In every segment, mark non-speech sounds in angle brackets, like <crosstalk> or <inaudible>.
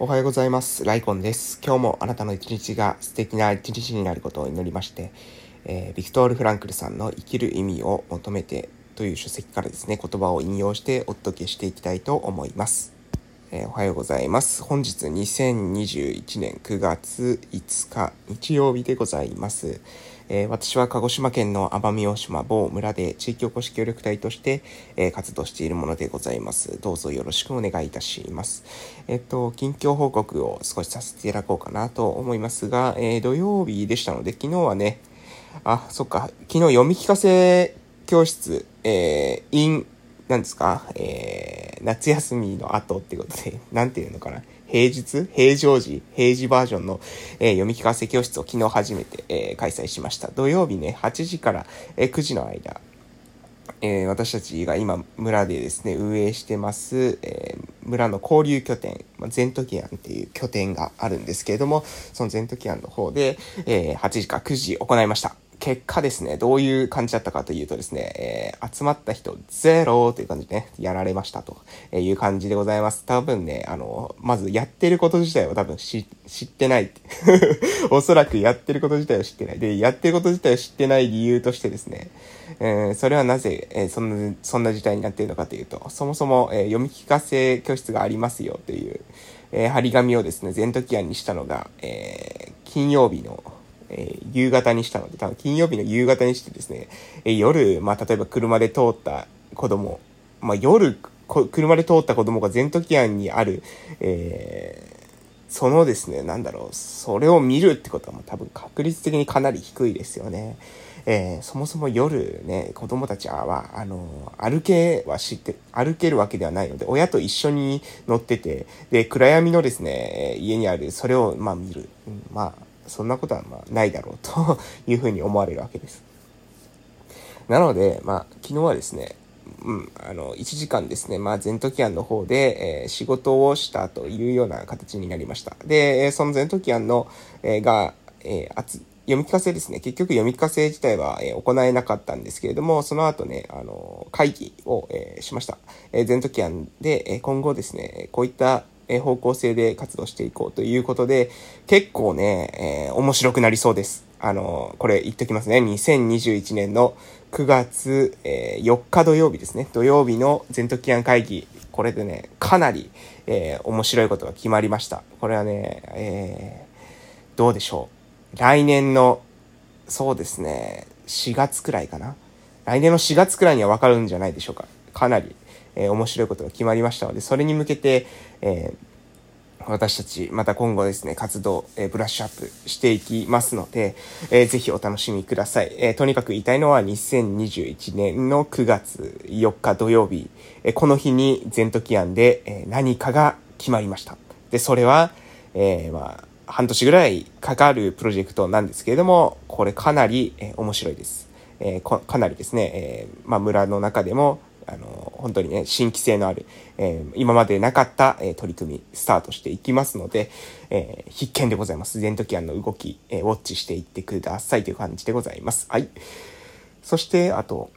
おはようございます。ライコンです。今日もあなたの一日が素敵な一日になることを祈りまして、えービクトール・フランクルさんの生きる意味を求めてという書籍からですね、言葉を引用してお届けしていきたいと思います。えーおはようございます。本日2021年9月5日日曜日でございます。えー私は鹿児島県の奄美大島某村で地域おこし協力隊として、えー活動しているものでございます。どうぞよろしくお願いいたします。えっと、近況報告を少しさせていただこうかなと思いますが、えー土曜日でしたので、昨日はね、あ、そっか、昨日読み聞かせ教室、えー、in なんですか、えー、夏休みの後ってことで、なんていうのかな、平日？平常時？平時バージョンの、えー読み聞かせ教室を昨日初めて、えー開催しました。土曜日ね、8時から、えー9時の間、え私たちが今村でですね運営してます、え村の交流拠点、まあ、ゼントキアンっていう拠点があるんですけれどもそのゼントキアンの方で、え8時か9時行いました。結果ですねどういう感じだったかというとですね、えー集まった人ゼロという感じでねやられましたという感じでございます。多分ねあのまずやってること自体を多分知知ってない <laughs> おそらくやってること自体を知ってない。でやってること自体を知ってない理由としてですねえーそれはなぜ、えーそんな、そんな事態になっているのかというと、そもそも、えー読み聞かせ教室がありますよという、えー張り紙をですね、全時案にしたのが、えー金曜日の、えー夕方にしたので、多分金曜日の夕方にしてですね、えー夜、まあ、例えば車で通った子供、まあ、夜、車で通った子供が全時案にある、えーそのですね、なんだろう、それを見るってことはもう多分確率的にかなり低いですよね。えーそもそも夜ね、子供たちは、あの、歩けは知って、歩けるわけではないので、親と一緒に乗ってて、で、暗闇のですね、家にある、それを、まあ見る。うんまあ、そんなことは、まあ、ないだろうというふうに思われるわけです。なので、まあ、昨日はですね、うん、あの、1時間ですね、まあ、全時案の方で、えー仕事をしたというような形になりました。で、えーその全時案の、えーが、えーあつ読み聞かせですね。結局読み聞かせ自体は、えー行えなかったんですけれども、その後ね、あの、会議を、えーしました。えー全時案で、えー今後ですね、こういったえ方向性で活動していこうということで、結構ね、えー面白くなりそうです。あの、これ言っときますね。2021年の9月、えー4日土曜日ですね。土曜日の全時案会議。これでね、かなり、えー面白いことが決まりました。これはね、えーどうでしょう。来年の、そうですね、4月くらいかな。来年の4月くらいにはわかるんじゃないでしょうか。かなり、えー面白いことが決まりましたので、それに向けて、えー私たち、また今後ですね、活動、えーブラッシュアップしていきますので、えーぜひお楽しみください。えとにかく言いたいのは、2021年の9月4日土曜日、えこの日に全時案で、え何かが決まりました。で、それは、えまあ、半年ぐらいかかるプロジェクトなんですけれども、これかなり、え面白いです。えかなりですね、えまあ、村の中でも、あの、本当にね、新規性のある、えー今までなかった、えー取り組み、スタートしていきますので、えー必見でございます。全時案の動き、えウォッチしていってくださいという感じでございます。はい。そして、あと、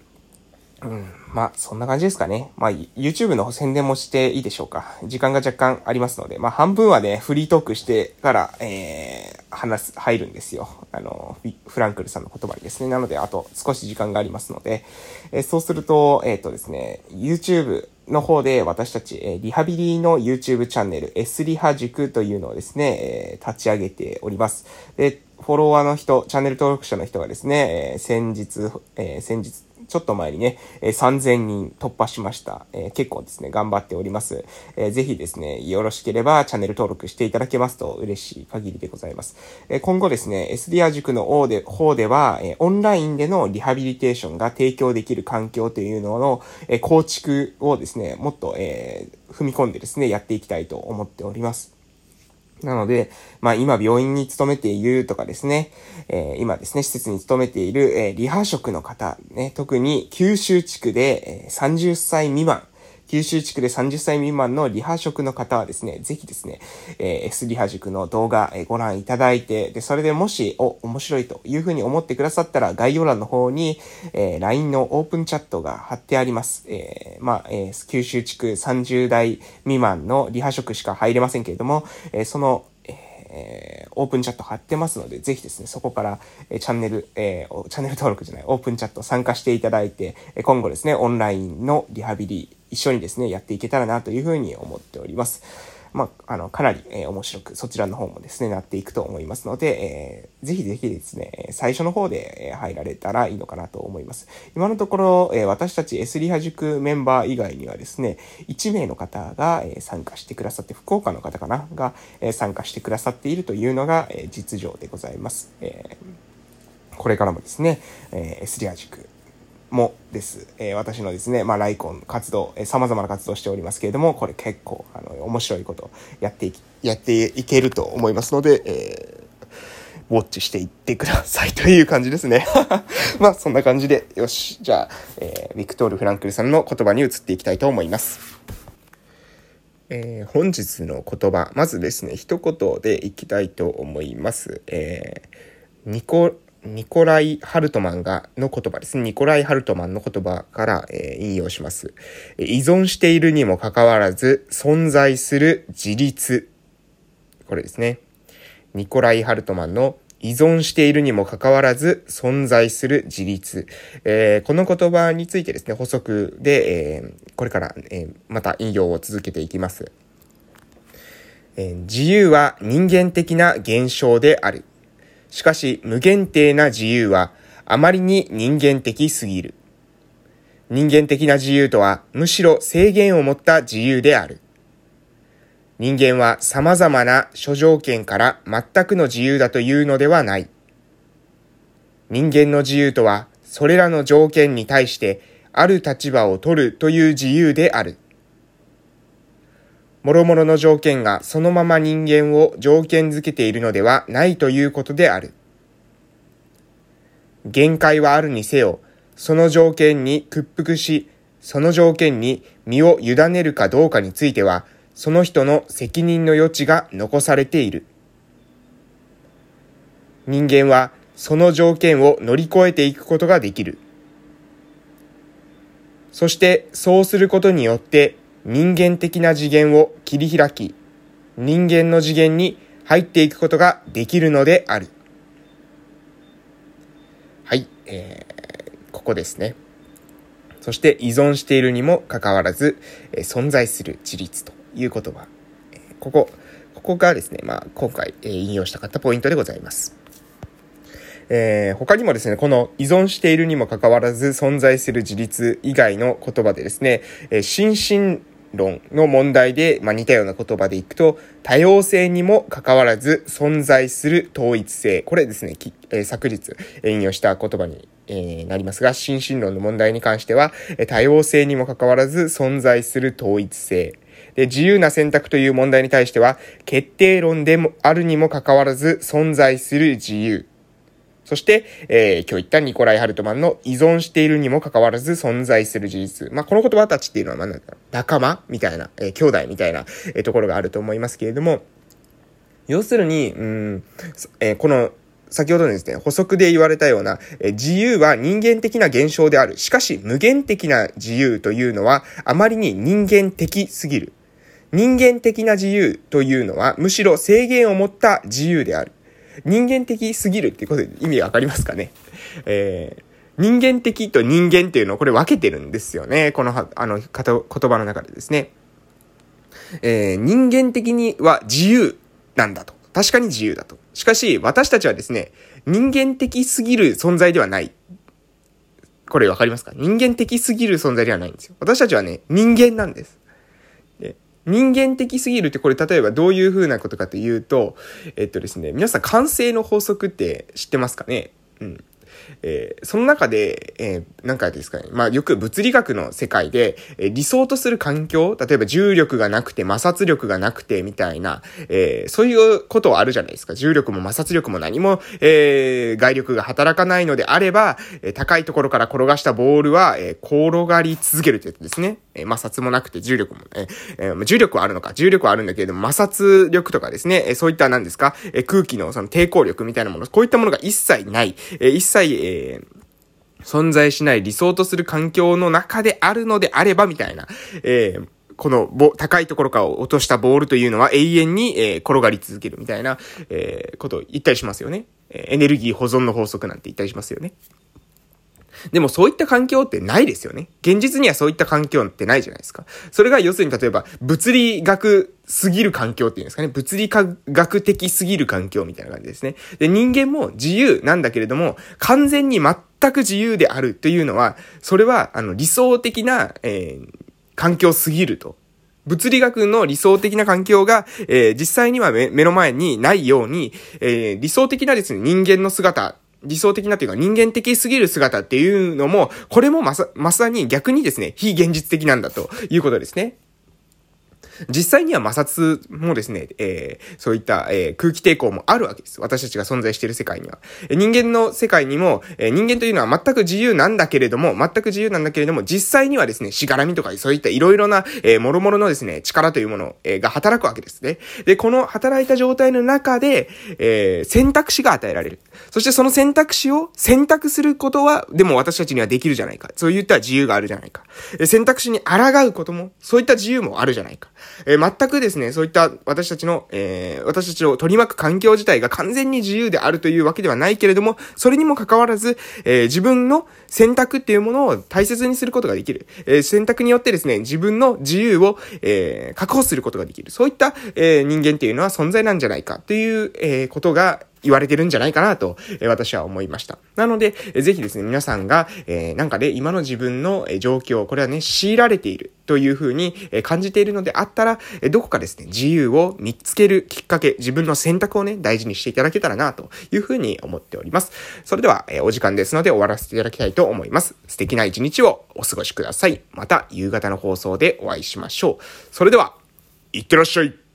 うん、まあ、そんな感じですかね。まあ、YouTube の宣伝もしていいでしょうか。時間が若干ありますので、まあ、半分はね、フリートークしてから、えー、話す、入るんですよ。あの、フランクルさんの言葉にですね。なので、あと少し時間がありますので、えそうすると、えっ、とですね、YouTube の方で私たち、えリハビリの YouTube チャンネル、S リハ塾というのをですね、え立ち上げております。で、フォロワーの人、チャンネル登録者の人がですね、え先日、え先日、ちょっと前にね、え3000人突破しました。え結構ですね、頑張っております。えーぜひですね、よろしければチャンネル登録していただけますと嬉しい限りでございます。え今後ですね、SDR 塾の方で方では、えオンラインでのリハビリテーションが提供できる環境というのの、え構築をですね、もっと、えー踏み込んでですね、やっていきたいと思っております。なので、まあ今病院に勤めているとかですね、えー今ですね、施設に勤めている、えーリハ職の方、ね、特に九州地区で、えー30歳未満、九州地区で30歳未満のリハ職の方はですね、ぜひですね、えー、S リハ塾の動画、えー、ご覧いただいて、で、それでもし、お、面白いというふうに思ってくださったら、概要欄の方に、えー、LINE のオープンチャットが貼ってあります。えー、まあ、えー、九州地区30代未満のリハ職しか入れませんけれども、えー、その、えー、オープンチャット貼ってますので、ぜひですね、そこから、えー、チャンネル、えー、チャンネル登録じゃない、オープンチャット参加していただいて、え今後ですね、オンラインのリハビリ、一緒にですね、やっていけたらなというふうに思っております。まあ、あの、かなり、えー、面白く、そちらの方もですね、なっていくと思いますので、えー、ぜひぜひですね、最初の方で入られたらいいのかなと思います。今のところ、えー、私たち S リハ塾メンバー以外にはですね、1名の方が、えー、参加してくださって、福岡の方かなが、えー、参加してくださっているというのが、えー、実情でございます。えー、これからもですね、えー、S リハ塾、もです。えー、私のですね、まあ、ライコン活動、えー、様々な活動しておりますけれども、これ結構、あの、面白いことやっていき、やっていけると思いますので、えー、ウォッチしていってください <laughs> という感じですね。<laughs> まあ、そんな感じで、よし、じゃあ、えー、ビクトール・フランクルさんの言葉に移っていきたいと思います。えー、本日の言葉、まずですね、一言でいきたいと思います。えー、ニコ、ニコライ・ハルトマンが、の言葉ですね。ニコライ・ハルトマンの言葉から、えー、引用します。依存しているにもかかわらず、存在する自立。これですね。ニコライ・ハルトマンの依存しているにもかかわらず存在する自立。えー、この言葉についてですね、補足で、えー、これから、えー、また引用を続けていきます。え自由は人間的な現象である。しかし無限定な自由はあまりに人間的すぎる。人間的な自由とはむしろ制限を持った自由である。人間は様々な諸条件から全くの自由だというのではない。人間の自由とはそれらの条件に対してある立場を取るという自由である。諸々の条件がそのまま人間を条件づけているのではないということである。限界はあるにせよ、その条件に屈服し、その条件に身を委ねるかどうかについては、その人の責任の余地が残されている。人間はその条件を乗り越えていくことができる。そしてそうすることによって人間的な次元を切り開き、人間の次元に入っていくことができるのである。はい、えー、ここですね。そして依存しているにもかかわらず、えー、存在する自立という言葉。えー、ここ、ここがですね、まあ、今回、えー、引用したかったポイントでございます。えー、他にもですね、この依存しているにもかかわらず存在する自立以外の言葉でですね、えー、心身論の問題で、まあ、似たような言葉でいくと、多様性にもかかわらず存在する統一性。これですね、えー、昨日引用した言葉に、えー、なりますが、心身論の問題に関しては、多様性にもかかわらず存在する統一性。で、自由な選択という問題に対しては、決定論でもあるにもかかわらず存在する自由。そして、えー、今日言ったニコライ・ハルトマンの依存しているにもかかわらず存在する事実。まあ、この言葉たちっていうのは、まあ、なんか、仲間？みたいな、えー、兄弟みたいな、えー、ところがあると思いますけれども、要するに、うん、えー、この、先ほどのですね、補足で言われたような、え自由は人間的な現象である。しかし、無限的な自由というのは、あまりに人間的すぎる。人間的な自由というのは、むしろ制限を持った自由である。人間的すぎるっていうことで意味わかりますかね？えー、人間的と人間っていうのをこれ分けてるんですよね。この、あの、言葉の中でですね。えー、人間的には自由なんだと。確かに自由だと。しかし、私たちはですね、人間的すぎる存在ではない。これわかりますか？人間的すぎる存在ではないんですよ。私たちはね、人間なんです。人間的すぎるってこれ例えばどういう風なことかというと、えっとですね、皆さん完成の法則って知ってますかね？うん。えー、その中で、えー、なんかですかね。まあ、よく物理学の世界で、えー、理想とする環境、例えば重力がなくて摩擦力がなくてみたいな、えー、そういうことはあるじゃないですか。重力も摩擦力も何も、えー、外力が働かないのであれば、えー、高いところから転がしたボールは、えー、転がり続けるというやつですね。え摩擦もなくて重力も、ええー、重力はあるのか、重力はあるんだけれども、摩擦力とかですね、えそういった何ですか、え空気のその抵抗力みたいなもの、こういったものが一切ない、え一切、え存在しない理想とする環境の中であるのであれば、みたいな、え、このぼ、高いところから落としたボールというのは永遠に、えー、転がり続けるみたいな、えー、ことを言ったりしますよね。エネルギー保存の法則なんて言ったりしますよね。でもそういった環境ってないですよね。現実にはそういった環境ってないじゃないですか。それが要するに例えば物理学すぎる環境っていうんですかね。物理学的すぎる環境みたいな感じですね。で、人間も自由なんだけれども、完全に全く自由であるというのは、それはあの理想的な、えー、環境すぎると。物理学の理想的な環境が、えー、実際には目の前にないように、えー、理想的なですね、人間の姿理想的なというか人間的すぎる姿っていうのも、これもまさ、まさに逆にですね、非現実的なんだということですね。実際には摩擦もですね、えー、そういった、えー、空気抵抗もあるわけです。私たちが存在している世界には。人間の世界にも、えー、人間というのは全く自由なんだけれども、全く自由なんだけれども、実際にはですね、しがらみとかそういったいろいろな、えー、諸々のですね、力というもの、えー、が働くわけですね。で、この働いた状態の中で、えー、選択肢が与えられる。そしてその選択肢を選択することは、でも私たちにはできるじゃないか。そういった自由があるじゃないか。選択肢に抗うことも、そういった自由もあるじゃないか。えー、全くですね、そういった私たちの、えー、私たちを取り巻く環境自体が完全に自由であるというわけではないけれども、それにもかかわらず、えー、自分の選択っていうものを大切にすることができる。え、選択によってですね、自分の自由を、えー、確保することができる。そういった、え、人間っていうのは存在なんじゃないかという、え、ことが、言われてるんじゃないかなと、え私は思いました。なので、えぜひですね、皆さんが、えー、なんかで、ね、今の自分のえ状況、これはね、強いられているというふうに感じているのであったら、どこかですね、自由を見つけるきっかけ、自分の選択をね、大事にしていただけたらな、というふうに思っております。それでは、お時間ですので終わらせていただきたいと思います。素敵な一日をお過ごしください。また、夕方の放送でお会いしましょう。それでは、いってらっしゃい。